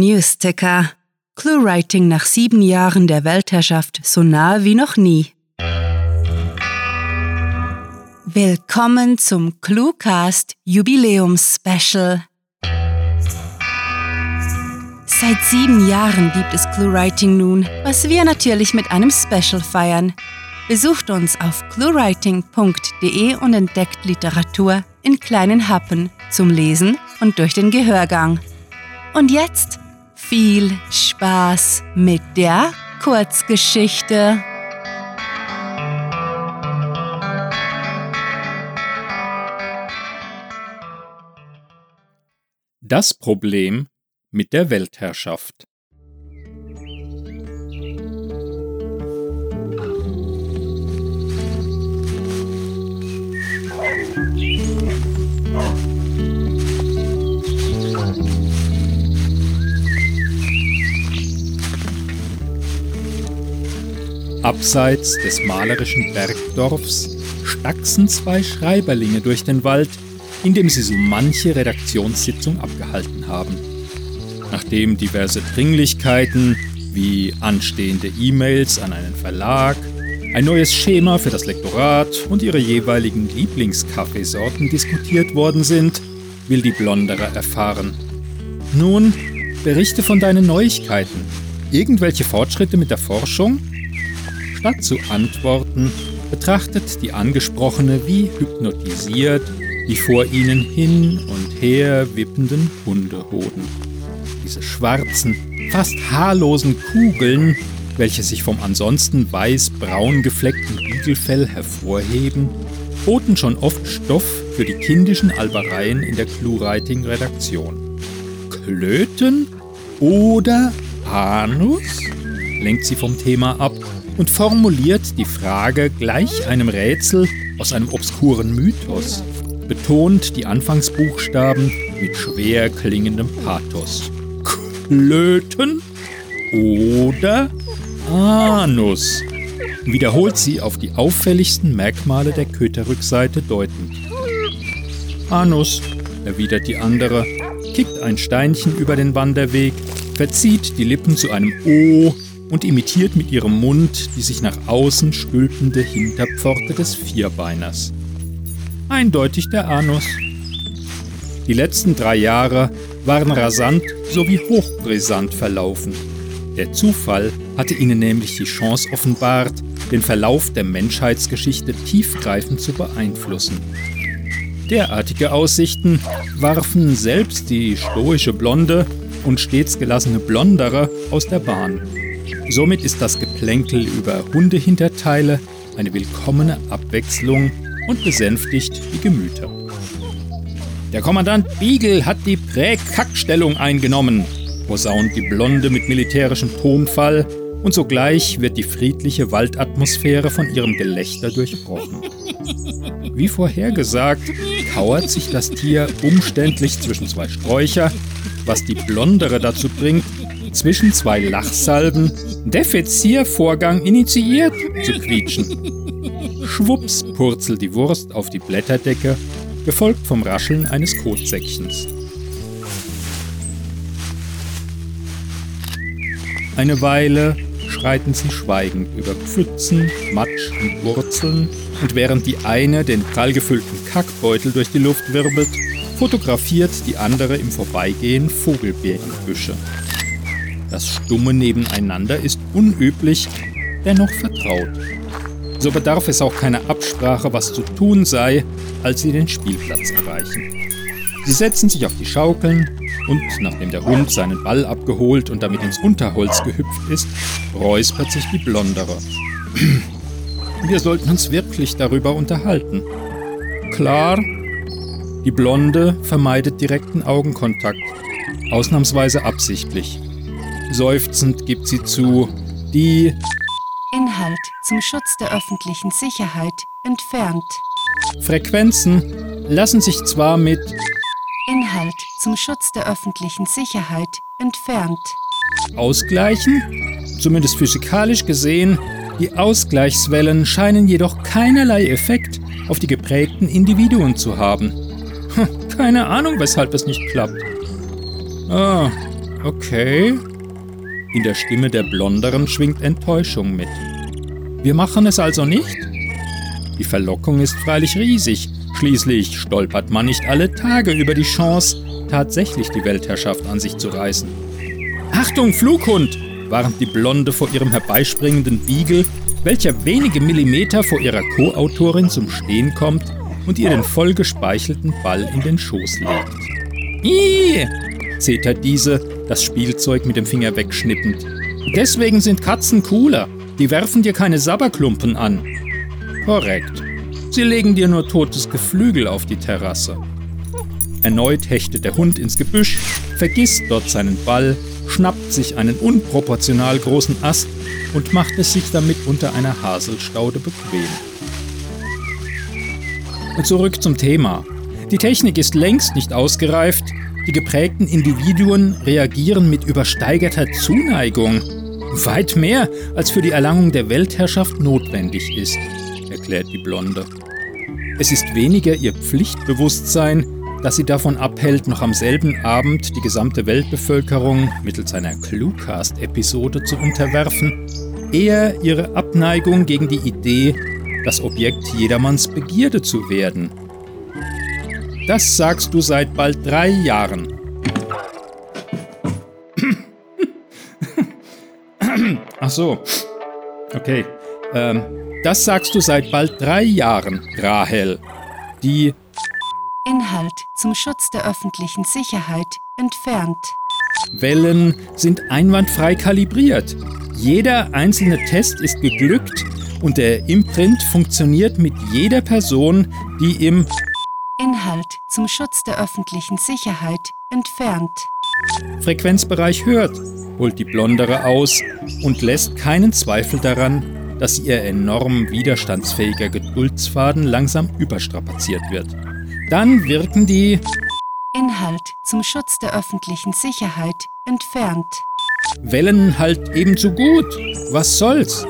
Newsticker. Clue-Writing nach sieben Jahren der Weltherrschaft so nahe wie noch nie. Willkommen zum Cluecast Jubiläums-Special. Seit sieben Jahren gibt es Clue-Writing nun, was wir natürlich mit einem Special feiern. Besucht uns auf cluewriting.de und entdeckt Literatur in kleinen Happen zum Lesen und durch den Gehörgang. Und jetzt viel Spaß mit der Kurzgeschichte. Das Problem mit der Weltherrschaft. Abseits des malerischen Bergdorfs stachsen zwei Schreiberlinge durch den Wald, in dem sie so manche Redaktionssitzung abgehalten haben. Nachdem diverse Dringlichkeiten wie anstehende E-Mails an einen Verlag, ein neues Schema für das Lektorat und ihre jeweiligen Lieblingskaffeesorten diskutiert worden sind, will die Blonderer erfahren. Nun, berichte von deinen Neuigkeiten. Irgendwelche Fortschritte mit der Forschung? Statt zu antworten, betrachtet die Angesprochene wie hypnotisiert die vor ihnen hin und her wippenden Hundehoden. Diese schwarzen, fast haarlosen Kugeln, welche sich vom ansonsten weiß-braun gefleckten Bügelfell hervorheben, boten schon oft Stoff für die kindischen Albereien in der Clue-Writing-Redaktion. Klöten oder Anus? lenkt sie vom Thema ab und formuliert die Frage gleich einem Rätsel aus einem obskuren Mythos, betont die Anfangsbuchstaben mit schwer klingendem Pathos. Klöten oder Anus, wiederholt sie auf die auffälligsten Merkmale der Köterrückseite deutend. Anus, erwidert die andere, kickt ein Steinchen über den Wanderweg, verzieht die Lippen zu einem O und imitiert mit ihrem Mund die sich nach außen stülpende Hinterpforte des Vierbeiners. Eindeutig der Anus. Die letzten drei Jahre waren rasant sowie hochbrisant verlaufen. Der Zufall hatte ihnen nämlich die Chance offenbart, den Verlauf der Menschheitsgeschichte tiefgreifend zu beeinflussen. Derartige Aussichten warfen selbst die stoische Blonde und stets gelassene Blondere aus der Bahn. Somit ist das Geplänkel über Hundehinterteile eine willkommene Abwechslung und besänftigt die Gemüter. Der Kommandant Beagle hat die Präkackstellung eingenommen, posaunt die Blonde mit militärischem Tonfall, und sogleich wird die friedliche Waldatmosphäre von ihrem Gelächter durchbrochen. Wie vorhergesagt, kauert sich das Tier umständlich zwischen zwei Sträucher, was die Blondere dazu bringt, zwischen zwei Lachsalben Defeziervorgang initiiert zu quietschen. Schwupps purzelt die Wurst auf die Blätterdecke, gefolgt vom Rascheln eines Kotsäckchens. Eine Weile schreiten sie schweigend über Pfützen, Matsch und Wurzeln, und während die eine den prallgefüllten Kackbeutel durch die Luft wirbelt, fotografiert die andere im Vorbeigehen Vogelbeerenbüsche. Das stumme Nebeneinander ist unüblich, dennoch vertraut. So bedarf es auch keiner Absprache, was zu tun sei, als sie den Spielplatz erreichen. Sie setzen sich auf die Schaukeln und, nachdem der Hund seinen Ball abgeholt und damit ins Unterholz gehüpft ist, räuspert sich die Blondere. Wir sollten uns wirklich darüber unterhalten. Klar, die Blonde vermeidet direkten Augenkontakt, ausnahmsweise absichtlich. Seufzend gibt sie zu, die Inhalt zum Schutz der öffentlichen Sicherheit entfernt. Frequenzen lassen sich zwar mit Inhalt zum Schutz der öffentlichen Sicherheit entfernt. ausgleichen, zumindest physikalisch gesehen, die Ausgleichswellen scheinen jedoch keinerlei Effekt auf die geprägten Individuen zu haben. Hm, Keine Ahnung, weshalb es nicht klappt. Ah, Okay. In der Stimme der Blonderen schwingt Enttäuschung mit. Wir machen es also nicht? Die Verlockung ist freilich riesig. Schließlich stolpert man nicht alle Tage über die Chance, tatsächlich die Weltherrschaft an sich zu reißen. Achtung, Flughund! warnt die Blonde vor ihrem herbeispringenden Beagle, welcher wenige Millimeter vor ihrer Co-Autorin zum Stehen kommt und ihr den vollgespeichelten Ball in den Schoß legt. Ih! zetert diese, das Spielzeug mit dem Finger wegschnippend. Deswegen sind Katzen cooler. Die werfen dir keine Sabberklumpen an. Korrekt. Sie legen dir nur totes Geflügel auf die Terrasse. Erneut hechtet der Hund ins Gebüsch, vergisst dort seinen Ball, schnappt sich einen unproportional großen Ast und macht es sich damit unter einer Haselstaude bequem. Zurück zum Thema. Die Technik ist längst nicht ausgereift, die geprägten Individuen reagieren mit übersteigerter Zuneigung. Weit mehr, als für die Erlangung der Weltherrschaft notwendig ist, erklärt die Blonde. Es ist weniger ihr Pflichtbewusstsein, das sie davon abhält, noch am selben Abend die gesamte Weltbevölkerung mittels einer Cluecast-Episode zu unterwerfen, eher ihre Abneigung gegen die Idee, das Objekt jedermanns Begierde zu werden. Das sagst du seit bald drei Jahren. Ach so. Okay. Ähm, das sagst du seit bald drei Jahren, Rahel. Die Inhalt zum Schutz der öffentlichen Sicherheit entfernt. Wellen sind einwandfrei kalibriert. Jeder einzelne Test ist geglückt und der Imprint funktioniert mit jeder Person, die im zum Schutz der öffentlichen Sicherheit entfernt. Frequenzbereich hört, holt die Blondere aus und lässt keinen Zweifel daran, dass ihr enorm widerstandsfähiger Geduldsfaden langsam überstrapaziert wird. Dann wirken die Inhalt zum Schutz der öffentlichen Sicherheit entfernt. Wellen halt ebenso gut. Was soll's?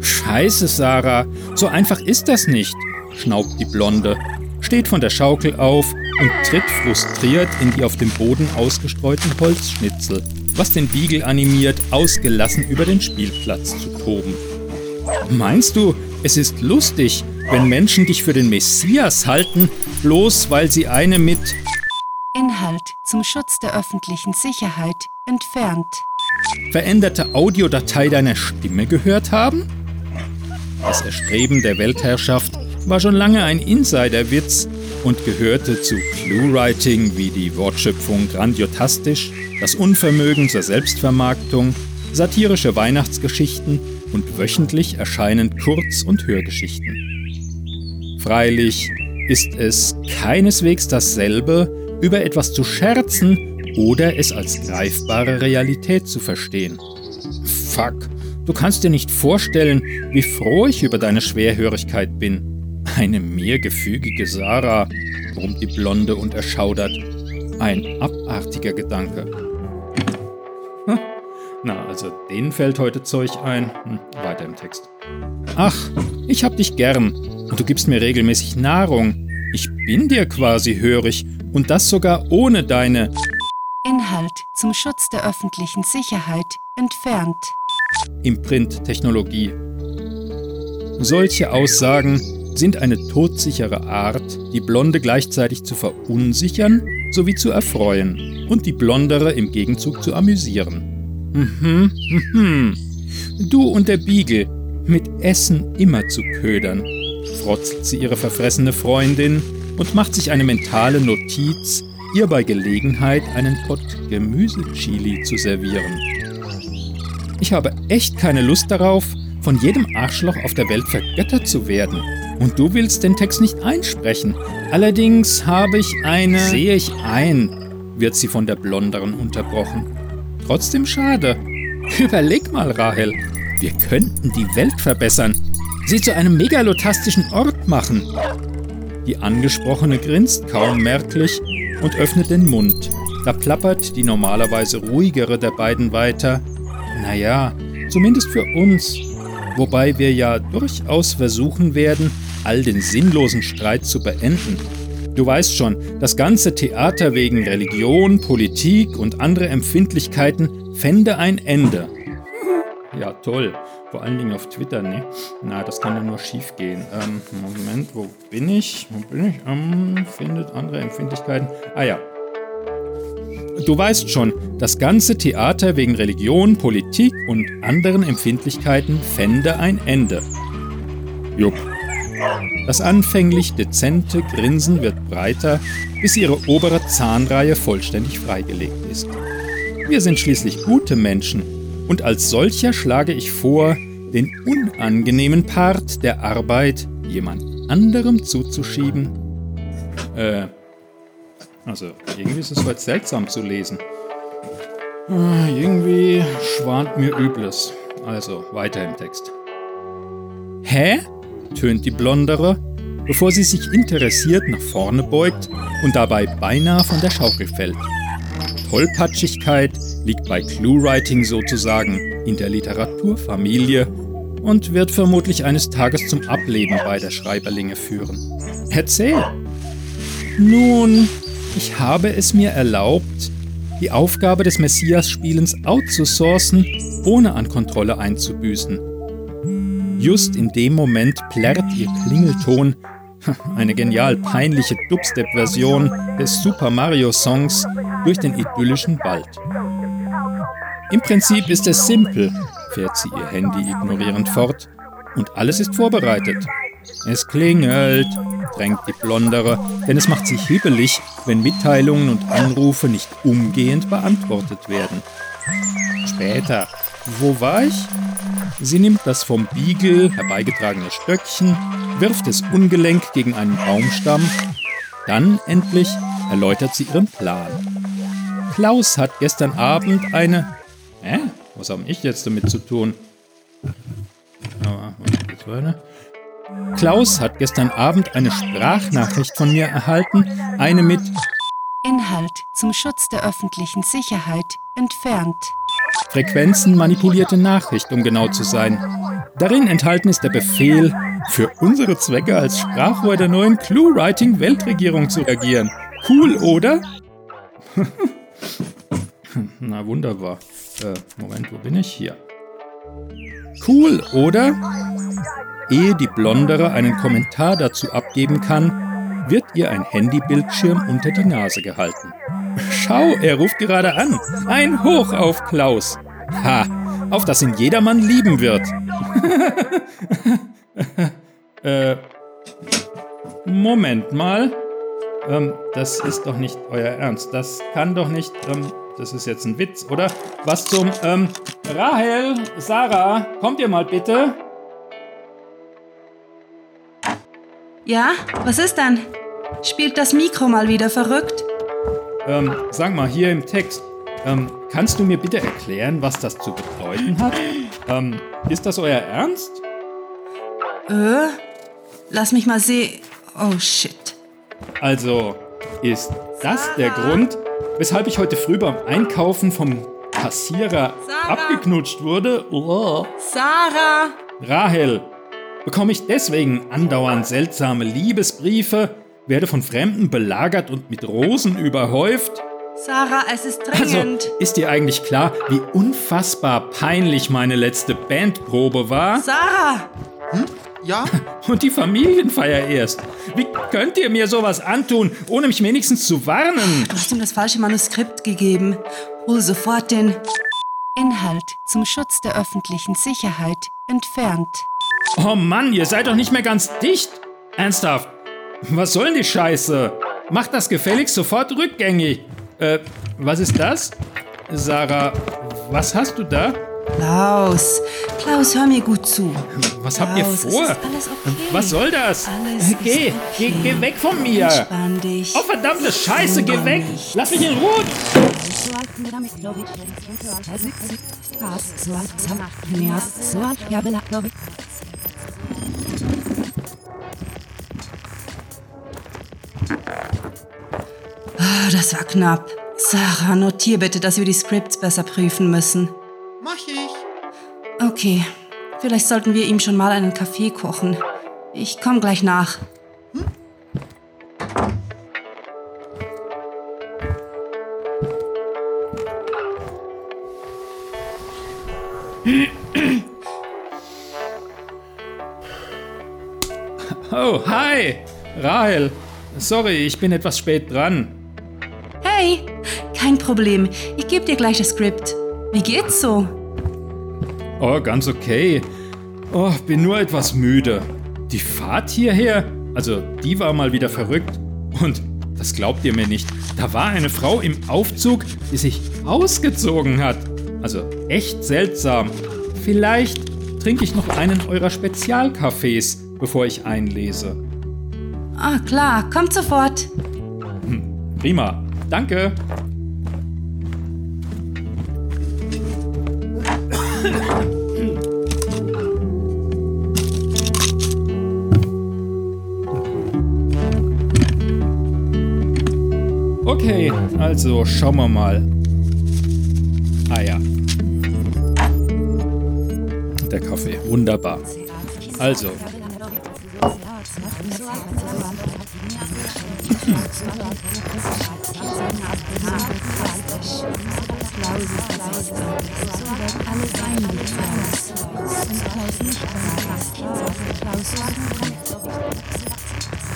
Scheiße, Sarah, so einfach ist das nicht, schnaubt die Blonde, steht von der Schaukel auf und tritt frustriert in die auf dem Boden ausgestreuten Holzschnitzel, was den Beagle animiert, ausgelassen über den Spielplatz zu toben. Meinst du, es ist lustig, wenn Menschen dich für den Messias halten, bloß weil sie eine mit Inhalt zum Schutz der öffentlichen Sicherheit entfernt. Veränderte Audiodatei deiner Stimme gehört haben? Das Erstreben der Weltherrschaft war schon lange ein Insiderwitz und gehörte zu Cluewriting wie die Wortschöpfung grandiotastisch, das Unvermögen zur Selbstvermarktung, satirische Weihnachtsgeschichten und wöchentlich erscheinend Kurz- und Hörgeschichten. Freilich ist es keineswegs dasselbe, über etwas zu scherzen oder es als greifbare Realität zu verstehen. Fuck, du kannst dir nicht vorstellen, wie froh ich über deine Schwerhörigkeit bin. Eine mir gefügige Sarah, brummt die Blonde und erschaudert. Ein abartiger Gedanke. Hm. Na, also denen fällt heute Zeug ein. Hm, weiter im Text. Ach, ich hab dich gern und du gibst mir regelmäßig Nahrung. Ich bin dir quasi hörig und das sogar ohne deine Inhalt zum Schutz der öffentlichen Sicherheit entfernt. Imprint-Technologie. Solche Aussagen sind eine todsichere Art, die Blonde gleichzeitig zu verunsichern sowie zu erfreuen und die Blondere im Gegenzug zu amüsieren. Mhm, mhm. Du und der Beagle, mit Essen immer zu ködern frotzelt sie ihre verfressene Freundin und macht sich eine mentale Notiz, ihr bei Gelegenheit einen Pott Gemüsechili zu servieren. Ich habe echt keine Lust darauf, von jedem Arschloch auf der Welt vergöttert zu werden. Und du willst den Text nicht einsprechen. Allerdings habe ich eine. Sehe ich ein, wird sie von der Blonderen unterbrochen. Trotzdem schade. Überleg mal, Rahel. Wir könnten die Welt verbessern sie zu einem megalotastischen Ort machen. Die Angesprochene grinst kaum merklich und öffnet den Mund. Da plappert die normalerweise ruhigere der beiden weiter. Naja, zumindest für uns. Wobei wir ja durchaus versuchen werden, all den sinnlosen Streit zu beenden. Du weißt schon, das ganze Theater wegen Religion, Politik und andere Empfindlichkeiten fände ein Ende. Ja, toll. Vor allen Dingen auf Twitter, ne? Na, das kann ja nur schief gehen. Ähm, Moment, wo bin ich? Wo bin ich? Ähm, findet andere Empfindlichkeiten. Ah ja. Du weißt schon, das ganze Theater wegen Religion, Politik und anderen Empfindlichkeiten fände ein Ende. Jupp. Das anfänglich dezente Grinsen wird breiter, bis ihre obere Zahnreihe vollständig freigelegt ist. Wir sind schließlich gute Menschen und als solcher schlage ich vor, den unangenehmen Part der Arbeit jemand anderem zuzuschieben. Äh, also irgendwie ist es heute seltsam zu lesen. Äh, irgendwie schwant mir Übles. Also weiter im Text. Hä? Tönt die Blondere, bevor sie sich interessiert nach vorne beugt und dabei beinahe von der Schaukel fällt. Tollpatschigkeit liegt bei Cluewriting sozusagen in der Literaturfamilie und wird vermutlich eines Tages zum Ableben beider Schreiberlinge führen. Erzähl! Nun, ich habe es mir erlaubt, die Aufgabe des Messias-Spielens outzusourcen, ohne an Kontrolle einzubüßen. Just in dem Moment plärrt ihr Klingelton, eine genial peinliche Dubstep-Version des Super Mario Songs, durch den idyllischen Wald. Im Prinzip ist es simpel, fährt sie ihr Handy ignorierend fort, und alles ist vorbereitet. Es klingelt, drängt die Blondere, denn es macht sich hibbelig, wenn Mitteilungen und Anrufe nicht umgehend beantwortet werden. Später. Wo war ich? Sie nimmt das vom Beagle herbeigetragene Stöckchen, wirft es ungelenk gegen einen Baumstamm. Dann endlich erläutert sie ihren Plan. Klaus hat gestern Abend eine. Hä? Was habe ich jetzt damit zu tun? Klaus hat gestern Abend eine Sprachnachricht von mir erhalten, eine mit Inhalt zum Schutz der öffentlichen Sicherheit entfernt. Frequenzen manipulierte Nachricht, um genau zu sein. Darin enthalten ist der Befehl, für unsere Zwecke als Sprachrohr der neuen Clue-Writing-Weltregierung zu agieren. Cool, oder? Na wunderbar. Äh, Moment, wo bin ich? Hier. Cool, oder? Ehe die Blondere einen Kommentar dazu abgeben kann, wird ihr ein Handybildschirm unter die Nase gehalten. Schau, er ruft gerade an. Ein Hoch auf Klaus. Ha, auf das ihn jedermann lieben wird. äh, Moment mal. Ähm, das ist doch nicht euer Ernst. Das kann doch nicht. Ähm, das ist jetzt ein Witz, oder? Was zum. Ähm, Rahel, Sarah, kommt ihr mal bitte? Ja, was ist denn? Spielt das Mikro mal wieder verrückt? Ähm, sag mal, hier im Text, ähm, kannst du mir bitte erklären, was das zu bedeuten hat? Ähm, ist das euer Ernst? Äh, lass mich mal sehen. Oh shit. Also, ist das der Grund, weshalb ich heute früh beim Einkaufen vom Kassierer Sarah. abgeknutscht wurde? Oh. Sarah! Rahel, bekomme ich deswegen andauernd seltsame Liebesbriefe, werde von Fremden belagert und mit Rosen überhäuft? Sarah, es ist Also, dringend. ist dir eigentlich klar, wie unfassbar peinlich meine letzte Bandprobe war? Sarah! Ja? Und die Familienfeier erst. Wie könnt ihr mir sowas antun, ohne mich wenigstens zu warnen? Du hast ihm das falsche Manuskript gegeben. Hol sofort den Inhalt zum Schutz der öffentlichen Sicherheit entfernt. Oh Mann, ihr seid doch nicht mehr ganz dicht. Ernsthaft. Was soll denn die Scheiße? Macht das gefälligst sofort rückgängig. Äh, was ist das? Sarah, was hast du da? Klaus, Klaus, hör mir gut zu. Was habt ihr Klaus, vor? okay. Was soll das? Alles geh, ist geh, okay. geh weg von mir. Dich. Oh verdammte Scheiße, geh weg. Lass mich in Ruhe. Oh, das war knapp. Sarah, notier bitte, dass wir die Scripts besser prüfen müssen. Mach ich. Okay, vielleicht sollten wir ihm schon mal einen Kaffee kochen. Ich komm gleich nach. Hm. Oh, hi! Rahel! Sorry, ich bin etwas spät dran. Kein Problem. Ich gebe dir gleich das Skript. Wie geht's so? Oh, ganz okay. Oh, bin nur etwas müde. Die Fahrt hierher, also die war mal wieder verrückt. Und das glaubt ihr mir nicht. Da war eine Frau im Aufzug, die sich ausgezogen hat. Also echt seltsam. Vielleicht trinke ich noch einen eurer Spezialkaffees, bevor ich einlese. Ah, klar, kommt sofort. Hm, prima. Danke. Okay, also schauen wir mal. Ah ja. Der Kaffee, wunderbar. Also.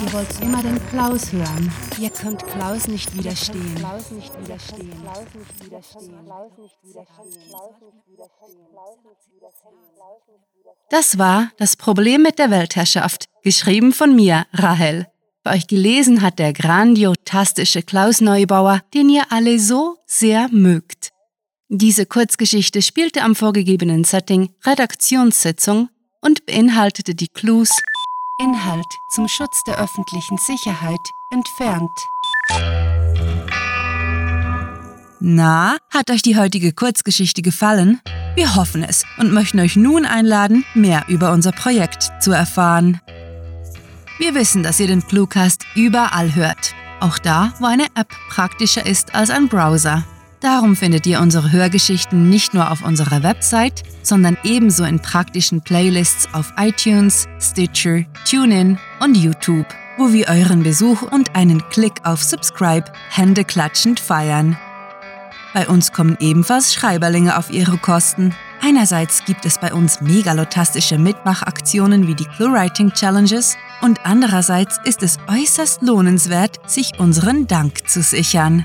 Ihr wollt immer den Klaus hören. Ihr könnt Klaus nicht widerstehen. Das war das Problem mit der Weltherrschaft, geschrieben von mir, Rahel. Bei euch gelesen hat der grandiotastische Klaus Neubauer, den ihr alle so sehr mögt. Diese Kurzgeschichte spielte am vorgegebenen Setting Redaktionssitzung und beinhaltete die Clues Inhalt zum Schutz der öffentlichen Sicherheit entfernt. Na, hat euch die heutige Kurzgeschichte gefallen? Wir hoffen es und möchten euch nun einladen, mehr über unser Projekt zu erfahren. Wir wissen, dass ihr den Cluecast überall hört. Auch da, wo eine App praktischer ist als ein Browser. Darum findet ihr unsere Hörgeschichten nicht nur auf unserer Website, sondern ebenso in praktischen Playlists auf iTunes, Stitcher, TuneIn und YouTube, wo wir euren Besuch und einen Klick auf Subscribe händeklatschend feiern. Bei uns kommen ebenfalls Schreiberlinge auf ihre Kosten. Einerseits gibt es bei uns megalotastische Mitmachaktionen wie die ClueWriting Challenges und andererseits ist es äußerst lohnenswert, sich unseren Dank zu sichern.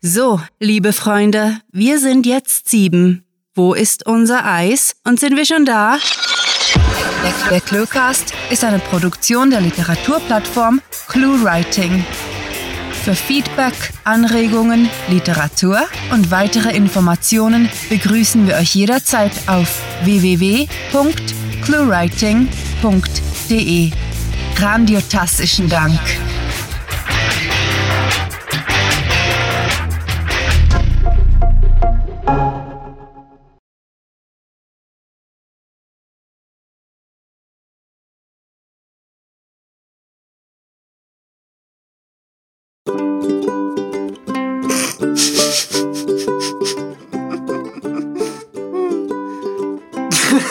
So, liebe Freunde, wir sind jetzt sieben. Wo ist unser Eis? Und sind wir schon da? Der, Cluecast ist eine Produktion der Literaturplattform ClueWriting. Für Feedback, Anregungen, Literatur und weitere Informationen begrüßen wir euch jederzeit auf www.cluewriting.de. Grandiotastischen Dank. We're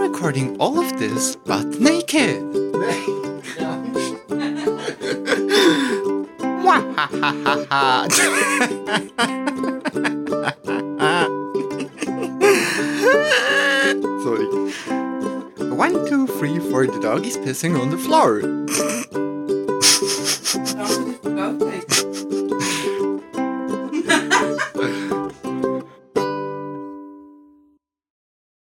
recording all of this, but naked. Sorry. One, two, three, four, the dog is pissing on the floor.